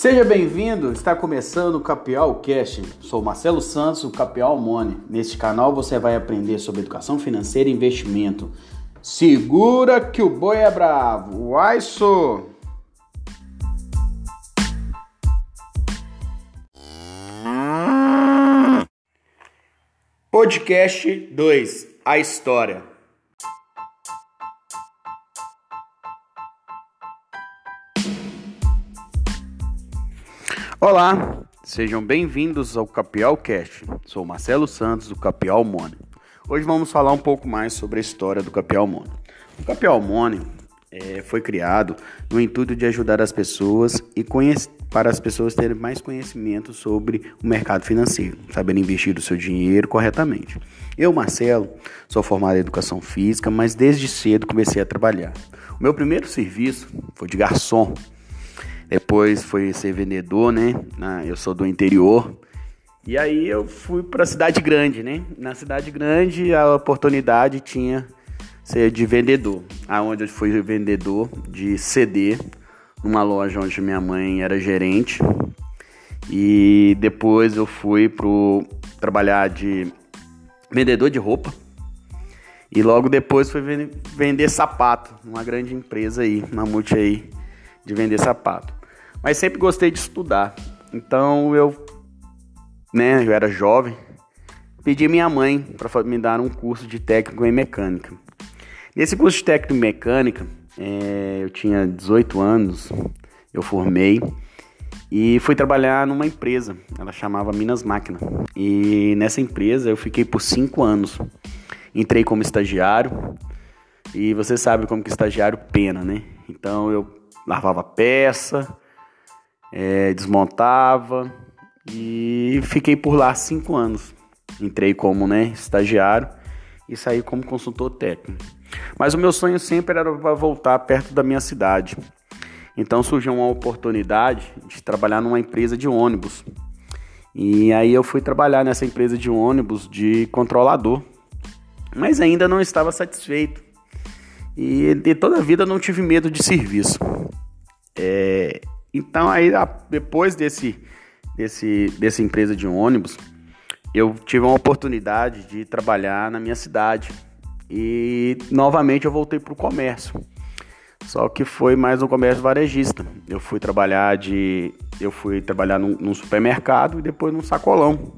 Seja bem-vindo, está começando o Capial Cast. Sou Marcelo Santos, o Capial Money. Neste canal você vai aprender sobre educação financeira e investimento. Segura que o boi é bravo. Uai, sou! Podcast 2 A História. Olá, sejam bem-vindos ao Capial Cast. Sou Marcelo Santos do Capial Money. Hoje vamos falar um pouco mais sobre a história do Capial Money. O Capial Money é, foi criado no intuito de ajudar as pessoas e para as pessoas terem mais conhecimento sobre o mercado financeiro, saber investir o seu dinheiro corretamente. Eu, Marcelo, sou formado em educação física, mas desde cedo comecei a trabalhar. O meu primeiro serviço foi de garçom depois foi ser vendedor, né? Eu sou do interior. E aí eu fui para a cidade grande, né? Na cidade grande a oportunidade tinha ser de vendedor, aonde eu fui vendedor de CD numa loja onde minha mãe era gerente. E depois eu fui pro trabalhar de vendedor de roupa. E logo depois fui vender sapato numa grande empresa aí, uma multi aí de vender sapato. Mas sempre gostei de estudar. Então eu, né, eu era jovem, pedi minha mãe para me dar um curso de técnico em mecânica. Nesse curso de técnico em mecânica, é, eu tinha 18 anos, eu formei e fui trabalhar numa empresa. Ela chamava Minas Máquina. E nessa empresa eu fiquei por cinco anos. Entrei como estagiário e você sabe como que estagiário pena, né? Então eu lavava peça, é, desmontava e fiquei por lá cinco anos. Entrei como né, estagiário e saí como consultor técnico. Mas o meu sonho sempre era voltar perto da minha cidade. Então surgiu uma oportunidade de trabalhar numa empresa de ônibus. E aí eu fui trabalhar nessa empresa de ônibus de controlador. Mas ainda não estava satisfeito. E de toda a vida não tive medo de serviço. É, então aí depois desse, desse dessa empresa de ônibus, eu tive uma oportunidade de trabalhar na minha cidade e novamente eu voltei para o comércio. Só que foi mais um comércio varejista. Eu fui trabalhar de, eu fui trabalhar num, num supermercado e depois num sacolão.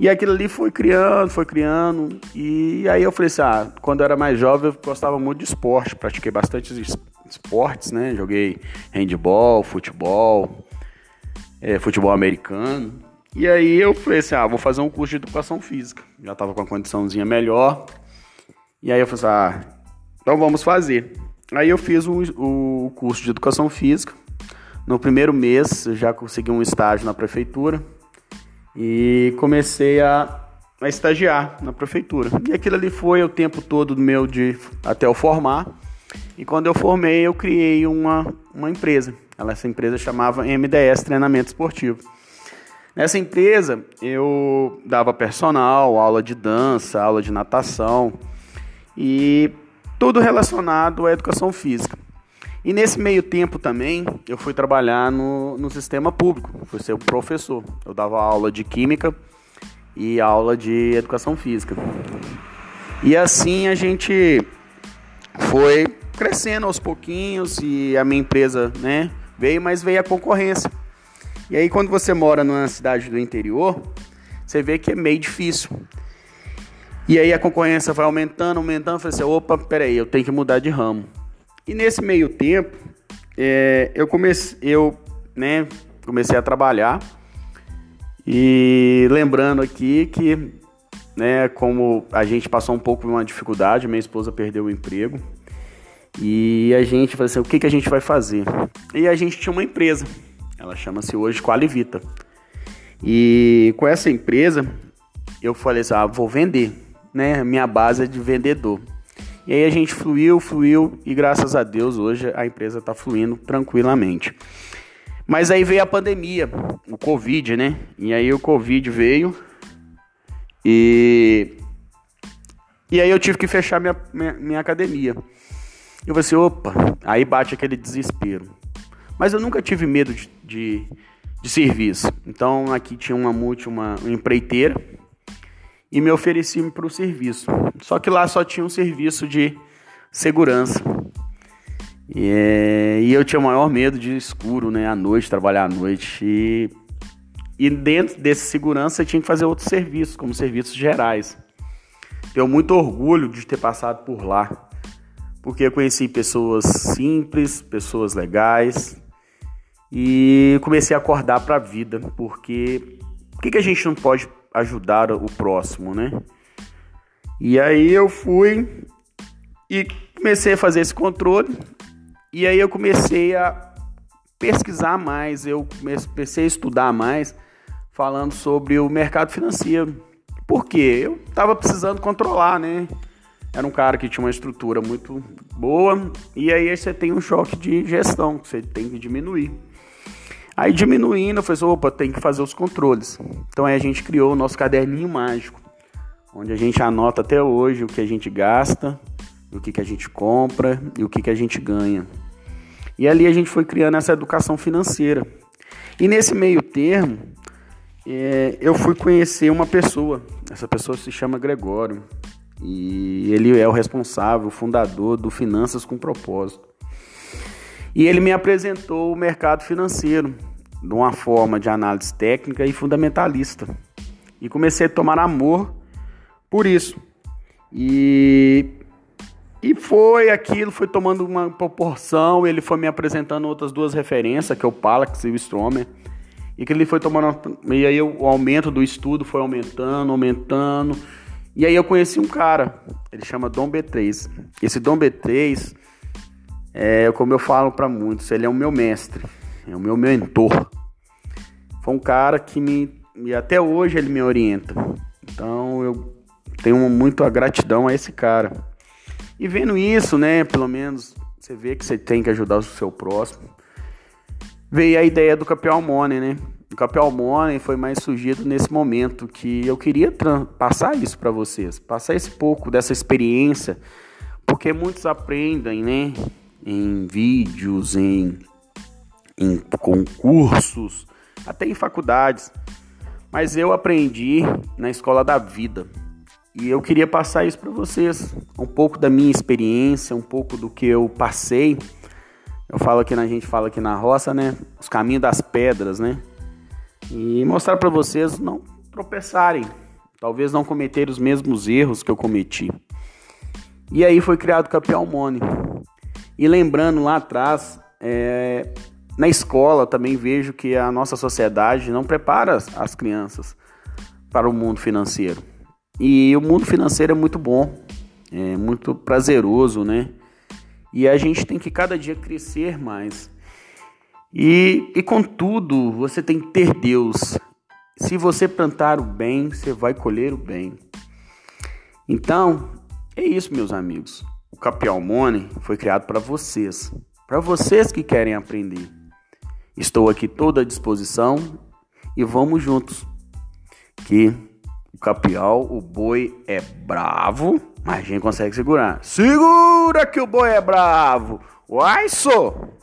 E aquilo ali foi criando, foi criando. E aí eu falei assim: ah, quando eu era mais jovem, eu gostava muito de esporte, pratiquei bastante esportes, né? Joguei handball, futebol, é, futebol americano. E aí eu falei assim, ah, vou fazer um curso de educação física. Já tava com a condiçãozinha melhor. E aí eu falei assim, ah, então vamos fazer. Aí eu fiz o, o curso de educação física. No primeiro mês já consegui um estágio na prefeitura e comecei a, a estagiar na prefeitura. E aquilo ali foi o tempo todo meu de até eu formar. E quando eu formei, eu criei uma, uma empresa. Essa empresa chamava MDS Treinamento Esportivo. Nessa empresa, eu dava personal, aula de dança, aula de natação e tudo relacionado à educação física. E nesse meio tempo também, eu fui trabalhar no, no sistema público, fui ser o professor. Eu dava aula de química e aula de educação física. E assim a gente foi crescendo aos pouquinhos e a minha empresa, né, veio, mas veio a concorrência. E aí quando você mora numa cidade do interior, você vê que é meio difícil. E aí a concorrência vai aumentando, aumentando, eu falei assim, opa, peraí, eu tenho que mudar de ramo. E nesse meio tempo, é, eu comecei, eu, né, comecei a trabalhar e lembrando aqui que, né, como a gente passou um pouco de uma dificuldade, minha esposa perdeu o emprego, e a gente falou assim, o que, que a gente vai fazer? E a gente tinha uma empresa, ela chama-se hoje Qualivita. E com essa empresa, eu falei assim, ah, vou vender, né? Minha base é de vendedor. E aí a gente fluiu, fluiu e graças a Deus hoje a empresa está fluindo tranquilamente. Mas aí veio a pandemia, o Covid, né? E aí o Covid veio e e aí eu tive que fechar minha, minha, minha academia. Falei assim, opa, aí bate aquele desespero. Mas eu nunca tive medo de, de, de serviço. Então aqui tinha uma multi, uma, uma empreiteira, e me ofereci para o serviço. Só que lá só tinha um serviço de segurança. E, é, e eu tinha o maior medo de escuro, né? À noite, trabalhar à noite. E, e dentro desse segurança eu tinha que fazer outros serviços, como serviços gerais. Tenho muito orgulho de ter passado por lá, porque eu conheci pessoas simples, pessoas legais e comecei a acordar para a vida, porque por que, que a gente não pode ajudar o próximo, né? E aí eu fui e comecei a fazer esse controle. E aí eu comecei a pesquisar mais, eu comecei a estudar mais, falando sobre o mercado financeiro. Por quê? Eu estava precisando controlar, né? Era um cara que tinha uma estrutura muito boa, e aí você tem um choque de gestão, que você tem que diminuir. Aí diminuindo, eu falei assim, opa, tem que fazer os controles. Então aí a gente criou o nosso caderninho mágico, onde a gente anota até hoje o que a gente gasta, o que, que a gente compra e o que, que a gente ganha. E ali a gente foi criando essa educação financeira. E nesse meio termo, é, eu fui conhecer uma pessoa. Essa pessoa se chama Gregório. E ele é o responsável, o fundador do Finanças com Propósito. E ele me apresentou o mercado financeiro de uma forma de análise técnica e fundamentalista. E comecei a tomar amor por isso. E, e foi aquilo, foi tomando uma proporção. Ele foi me apresentando outras duas referências, que é o Palax e o Stromer. E que ele foi tomando. E aí o aumento do estudo foi aumentando, aumentando. E aí eu conheci um cara, ele chama Dom B3. Esse Dom B3 é, como eu falo para muitos, ele é o meu mestre, é o meu mentor. Foi um cara que me, e até hoje ele me orienta. Então eu tenho muito a gratidão a esse cara. E vendo isso, né, pelo menos você vê que você tem que ajudar o seu próximo. Veio a ideia do Capial Money, né? Capial Money foi mais surgido nesse momento que eu queria passar isso para vocês, passar esse pouco dessa experiência, porque muitos aprendem, né? em vídeos, em, em concursos, até em faculdades. Mas eu aprendi na escola da vida. E eu queria passar isso para vocês, um pouco da minha experiência, um pouco do que eu passei. Eu falo aqui, a gente fala aqui na roça, né? Os caminhos das pedras, né? E mostrar para vocês não tropeçarem, talvez não cometer os mesmos erros que eu cometi. E aí foi criado o Capial Money. E lembrando lá atrás, é, na escola também vejo que a nossa sociedade não prepara as crianças para o mundo financeiro. E o mundo financeiro é muito bom, é muito prazeroso, né? E a gente tem que cada dia crescer mais. E, e contudo, você tem que ter Deus. Se você plantar o bem, você vai colher o bem. Então, é isso, meus amigos. O Capial Money foi criado para vocês, para vocês que querem aprender. Estou aqui toda à disposição e vamos juntos. Que o capial, o boi é bravo, mas a gente consegue segurar. Segura que o boi é bravo! Uai, sou!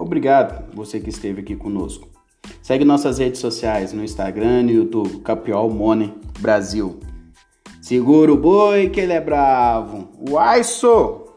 Obrigado você que esteve aqui conosco. Segue nossas redes sociais no Instagram e no YouTube, Capiol Money Brasil. Segura o boi que ele é bravo. Uai, sou!